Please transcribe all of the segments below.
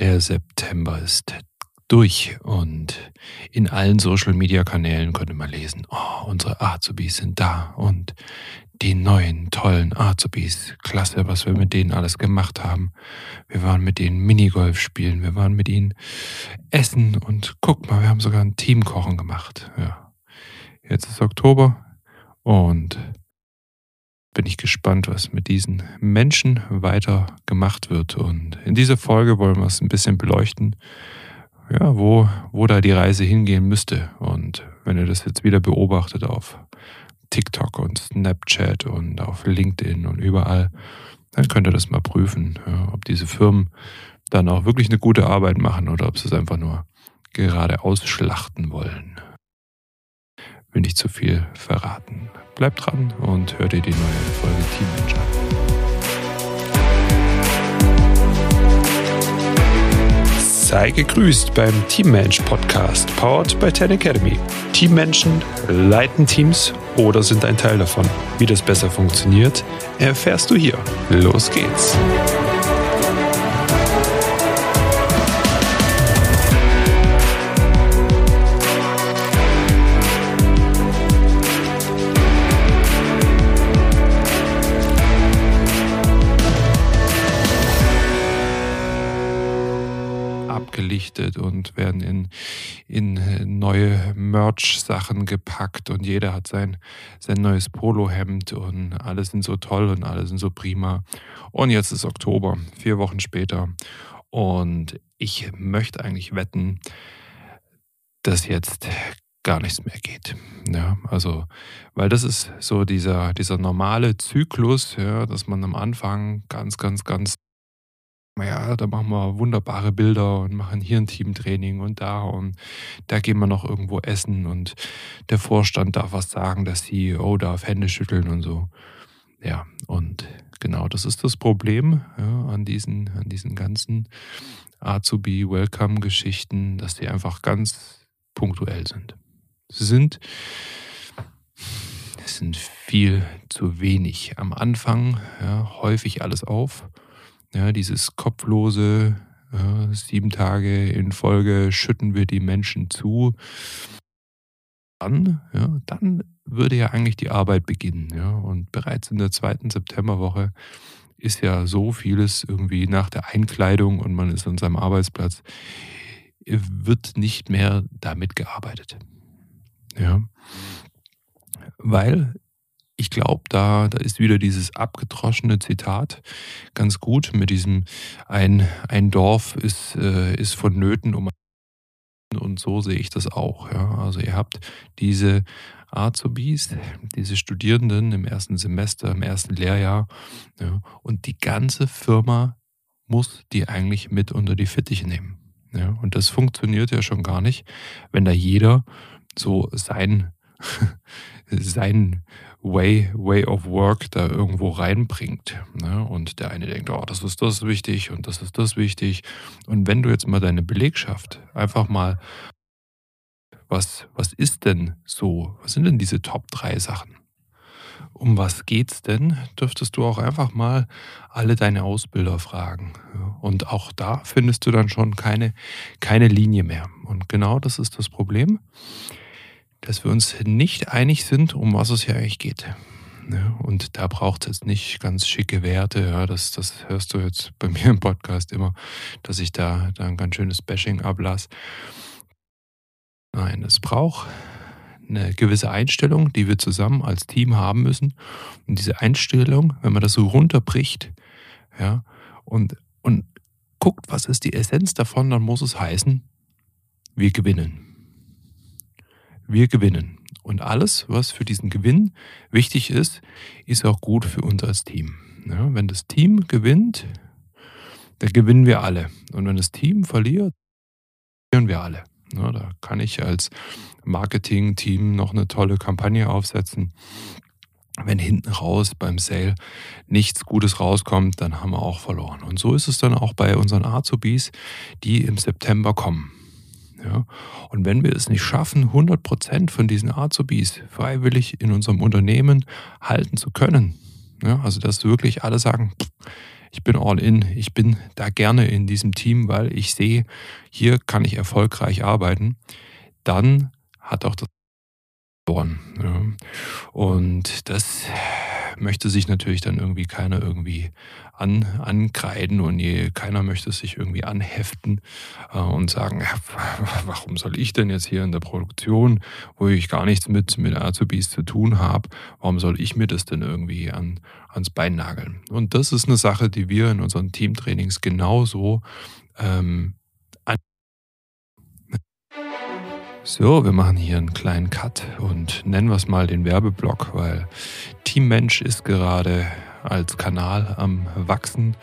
Der September ist durch und in allen Social-Media-Kanälen konnte man lesen, oh, unsere Azubis sind da und die neuen, tollen Azubis, klasse, was wir mit denen alles gemacht haben. Wir waren mit denen Minigolf spielen, wir waren mit ihnen essen und guck mal, wir haben sogar ein Teamkochen gemacht. Ja. Jetzt ist Oktober und bin ich gespannt, was mit diesen Menschen weiter gemacht wird. Und in dieser Folge wollen wir es ein bisschen beleuchten, ja, wo, wo da die Reise hingehen müsste. Und wenn ihr das jetzt wieder beobachtet auf TikTok und Snapchat und auf LinkedIn und überall, dann könnt ihr das mal prüfen, ja, ob diese Firmen dann auch wirklich eine gute Arbeit machen oder ob sie es einfach nur gerade ausschlachten wollen. Will nicht zu viel verraten. Bleibt dran und hört ihr die neue Folge Team Mensch Sei gegrüßt beim Teammensch Podcast, powered by Ten Academy. Teammenschen leiten Teams oder sind ein Teil davon. Wie das besser funktioniert, erfährst du hier. Los geht's. Abgelichtet und werden in, in neue Merch-Sachen gepackt und jeder hat sein, sein neues Polohemd und alle sind so toll und alle sind so prima. Und jetzt ist Oktober, vier Wochen später. Und ich möchte eigentlich wetten, dass jetzt gar nichts mehr geht. Ja, also, weil das ist so dieser, dieser normale Zyklus, ja, dass man am Anfang ganz, ganz, ganz ja, da machen wir wunderbare Bilder und machen hier ein Teamtraining und da und da gehen wir noch irgendwo essen und der Vorstand darf was sagen, der CEO darf Hände schütteln und so. Ja, und genau das ist das Problem ja, an, diesen, an diesen ganzen Azubi-Welcome-Geschichten, dass die einfach ganz punktuell sind. Sie sind, sind viel zu wenig. Am Anfang ja, häufig alles auf ja, dieses kopflose, ja, sieben Tage in Folge schütten wir die Menschen zu. Dann, ja, dann würde ja eigentlich die Arbeit beginnen. Ja. Und bereits in der zweiten Septemberwoche ist ja so vieles irgendwie nach der Einkleidung und man ist an seinem Arbeitsplatz, wird nicht mehr damit gearbeitet. Ja. Weil ich glaube, da, da ist wieder dieses abgedroschene Zitat ganz gut mit diesem ein, ein Dorf ist, äh, ist vonnöten, um und so sehe ich das auch. Ja. Also ihr habt diese Azubis, diese Studierenden im ersten Semester, im ersten Lehrjahr ja, und die ganze Firma muss die eigentlich mit unter die Fittiche nehmen. Ja. Und das funktioniert ja schon gar nicht, wenn da jeder so sein, sein Way, Way of Work da irgendwo reinbringt. Ne? Und der eine denkt, oh, das ist das wichtig und das ist das wichtig. Und wenn du jetzt mal deine Belegschaft einfach mal, was, was ist denn so? Was sind denn diese Top 3 Sachen? Um was geht's denn? Dürftest du auch einfach mal alle deine Ausbilder fragen. Und auch da findest du dann schon keine, keine Linie mehr. Und genau das ist das Problem dass wir uns nicht einig sind, um was es hier eigentlich geht. Und da braucht es jetzt nicht ganz schicke Werte. Ja, das, das hörst du jetzt bei mir im Podcast immer, dass ich da, da ein ganz schönes Bashing ablasse. Nein, es braucht eine gewisse Einstellung, die wir zusammen als Team haben müssen. Und diese Einstellung, wenn man das so runterbricht, ja, und, und guckt, was ist die Essenz davon, dann muss es heißen, wir gewinnen wir gewinnen. Und alles, was für diesen Gewinn wichtig ist, ist auch gut für uns als Team. Ja, wenn das Team gewinnt, dann gewinnen wir alle. Und wenn das Team verliert, verlieren wir alle. Ja, da kann ich als Marketing-Team noch eine tolle Kampagne aufsetzen. Wenn hinten raus beim Sale nichts Gutes rauskommt, dann haben wir auch verloren. Und so ist es dann auch bei unseren Azubis, die im September kommen. Ja? Und wenn wir es nicht schaffen, 100 Prozent von diesen Azubis freiwillig in unserem Unternehmen halten zu können, ja? also dass wirklich alle sagen, ich bin all in, ich bin da gerne in diesem Team, weil ich sehe, hier kann ich erfolgreich arbeiten, dann hat auch das verloren. Ja. Und das möchte sich natürlich dann irgendwie keiner irgendwie an, ankreiden und je, keiner möchte sich irgendwie anheften äh, und sagen, warum soll ich denn jetzt hier in der Produktion, wo ich gar nichts mit, mit Azubis zu tun habe, warum soll ich mir das denn irgendwie an, ans Bein nageln? Und das ist eine Sache, die wir in unseren Teamtrainings genauso ähm, So, wir machen hier einen kleinen Cut und nennen wir es mal den Werbeblock, weil Team Mensch ist gerade als Kanal am Wachsen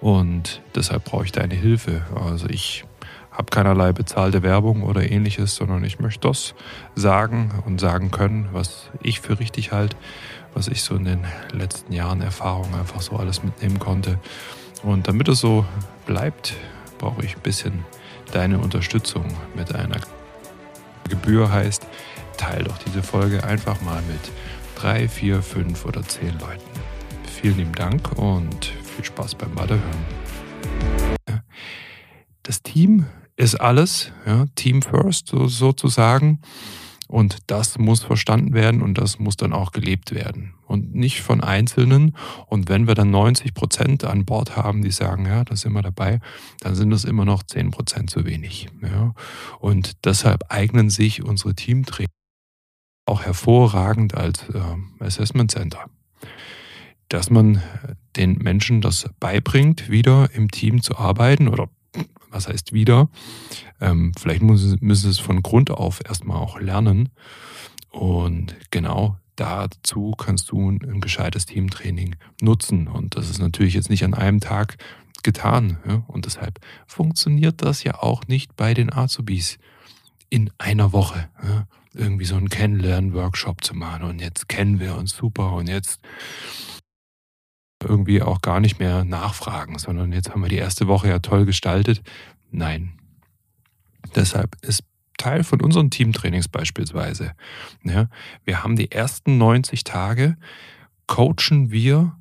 und deshalb brauche ich deine Hilfe. Also ich habe keinerlei bezahlte Werbung oder ähnliches, sondern ich möchte das sagen und sagen können, was ich für richtig halte, was ich so in den letzten Jahren Erfahrung einfach so alles mitnehmen konnte. Und damit es so bleibt, brauche ich ein bisschen deine Unterstützung mit einer Gebühr heißt, teile doch diese Folge einfach mal mit drei, vier, fünf oder zehn Leuten. Vielen lieben Dank und viel Spaß beim Weiterhören. Das Team ist alles, ja, Team First so, sozusagen. Und das muss verstanden werden und das muss dann auch gelebt werden. Und nicht von Einzelnen. Und wenn wir dann 90 Prozent an Bord haben, die sagen, ja, da sind wir dabei, dann sind das immer noch 10 Prozent zu wenig. Ja. Und deshalb eignen sich unsere Teamtrainer auch hervorragend als äh, Assessment Center. Dass man den Menschen das beibringt, wieder im Team zu arbeiten oder was heißt wieder? Ähm, vielleicht muss, müssen sie es von Grund auf erstmal auch lernen. Und genau dazu kannst du ein, gescheites Teamtraining nutzen. Und das ist natürlich jetzt nicht an einem Tag getan. Ja? Und deshalb funktioniert das ja auch nicht bei den Azubis in einer Woche. Ja? Irgendwie so einen Kennenlernen-Workshop zu machen. Und jetzt kennen wir uns super und jetzt irgendwie auch gar nicht mehr nachfragen, sondern jetzt haben wir die erste Woche ja toll gestaltet. Nein. Deshalb ist Teil von unseren Teamtrainings beispielsweise. Ja, wir haben die ersten 90 Tage, coachen wir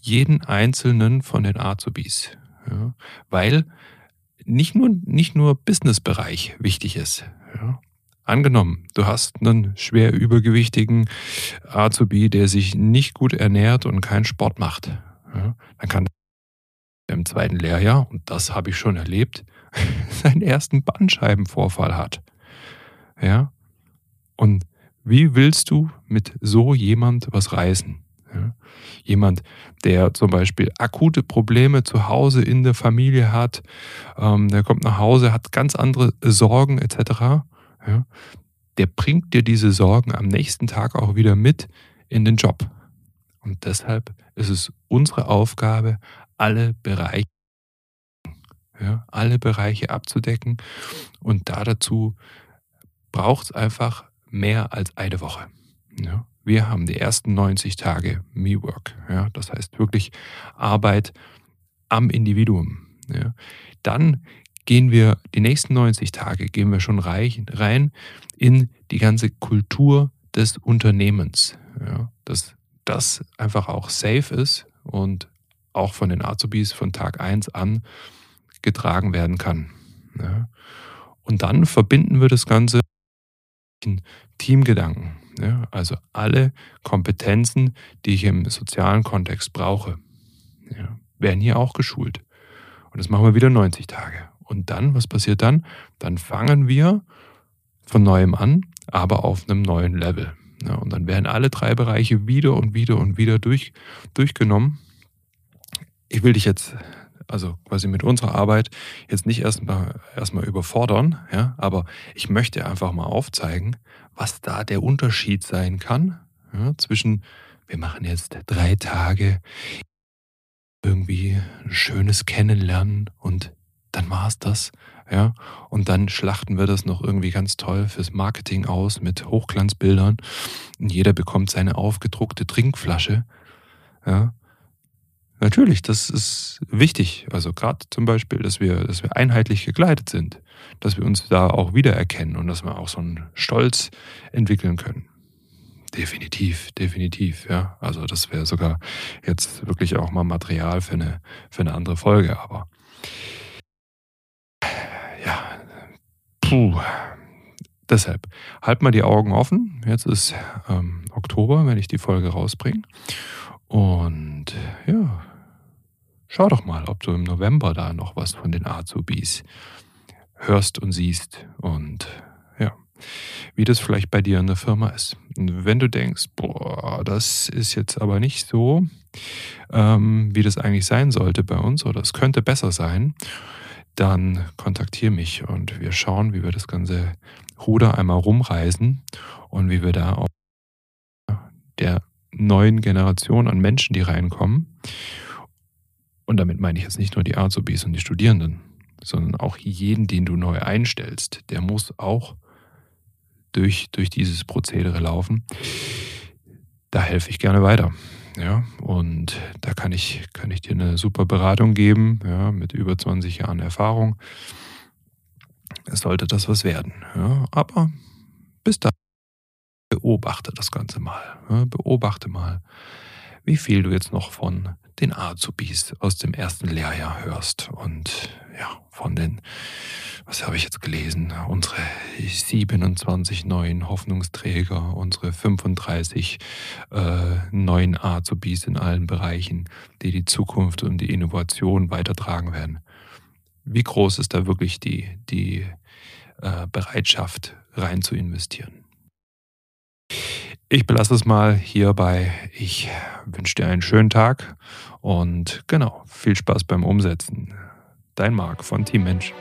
jeden einzelnen von den Azubis. Ja, weil nicht nur, nicht nur Businessbereich wichtig ist. Ja. Angenommen, du hast einen schwer übergewichtigen Azubi, der sich nicht gut ernährt und keinen Sport macht. Ja, dann kann im zweiten Lehrjahr, und das habe ich schon erlebt, seinen ersten Bandscheibenvorfall hat. Ja? Und wie willst du mit so jemand was reißen? Ja? Jemand, der zum Beispiel akute Probleme zu Hause in der Familie hat, ähm, der kommt nach Hause, hat ganz andere Sorgen etc ja, der bringt dir diese Sorgen am nächsten Tag auch wieder mit in den Job. Und deshalb ist es unsere Aufgabe, alle Bereiche, ja, alle Bereiche abzudecken. Und da dazu braucht es einfach mehr als eine Woche. Ja. Wir haben die ersten 90 Tage Me-Work. Ja, das heißt wirklich Arbeit am Individuum. Ja. Dann gehen wir die nächsten 90 Tage, gehen wir schon rein in die ganze Kultur des Unternehmens. Ja, dass das einfach auch safe ist und auch von den Azubis von Tag 1 an getragen werden kann. Ja. Und dann verbinden wir das Ganze in Teamgedanken. Ja, also alle Kompetenzen, die ich im sozialen Kontext brauche, ja, werden hier auch geschult. Und das machen wir wieder 90 Tage. Und dann, was passiert dann? Dann fangen wir von neuem an, aber auf einem neuen Level. Ja, und dann werden alle drei Bereiche wieder und wieder und wieder durch, durchgenommen. Ich will dich jetzt, also quasi mit unserer Arbeit, jetzt nicht erstmal erstmal überfordern, ja, aber ich möchte einfach mal aufzeigen, was da der Unterschied sein kann ja, zwischen, wir machen jetzt drei Tage irgendwie ein schönes Kennenlernen und dann war es das. Ja, und dann schlachten wir das noch irgendwie ganz toll fürs Marketing aus mit Hochglanzbildern. Und jeder bekommt seine aufgedruckte Trinkflasche. Ja, natürlich, das ist wichtig. Also gerade zum Beispiel, dass wir, dass wir einheitlich gekleidet sind, dass wir uns da auch wiedererkennen und dass wir auch so einen Stolz entwickeln können. definitiv, definitiv, ja. Also das wäre sogar jetzt wirklich auch mal Material für eine, für eine andere Folge, aber ja, puh. Deshalb, halt mal die Augen offen. Jetzt ist ähm, Oktober, wenn ich die Folge rausbringe. Und ja, schau doch mal, ob du im November da noch was von den Azubis hörst und siehst. Und ja, wie das vielleicht bei dir in der Firma ist. Und wenn du denkst, boah, das ist jetzt aber nicht so, ähm, wie das eigentlich sein sollte bei uns, oder es könnte besser sein, dann kontaktiere mich und wir schauen, wie wir das ganze Ruder einmal rumreisen und wie wir da auch der neuen Generation an Menschen, die reinkommen, und damit meine ich jetzt nicht nur die Azubis und die Studierenden, sondern auch jeden, den du neu einstellst, der muss auch durch, durch dieses Prozedere laufen. Da helfe ich gerne weiter. Ja, und da kann ich, kann ich dir eine super Beratung geben, ja, mit über 20 Jahren Erfahrung. Es sollte das was werden. Ja, aber bis dahin beobachte das Ganze mal. Ja, beobachte mal, wie viel du jetzt noch von den Azubis aus dem ersten Lehrjahr hörst und ja, von den, was habe ich jetzt gelesen, unsere 27 neuen Hoffnungsträger, unsere 35 äh, neuen Azubis in allen Bereichen, die die Zukunft und die Innovation weitertragen werden. Wie groß ist da wirklich die, die äh, Bereitschaft rein zu investieren? Ich belasse es mal hierbei. Ich wünsche dir einen schönen Tag und genau, viel Spaß beim Umsetzen. Dein Marc von Team Mensch.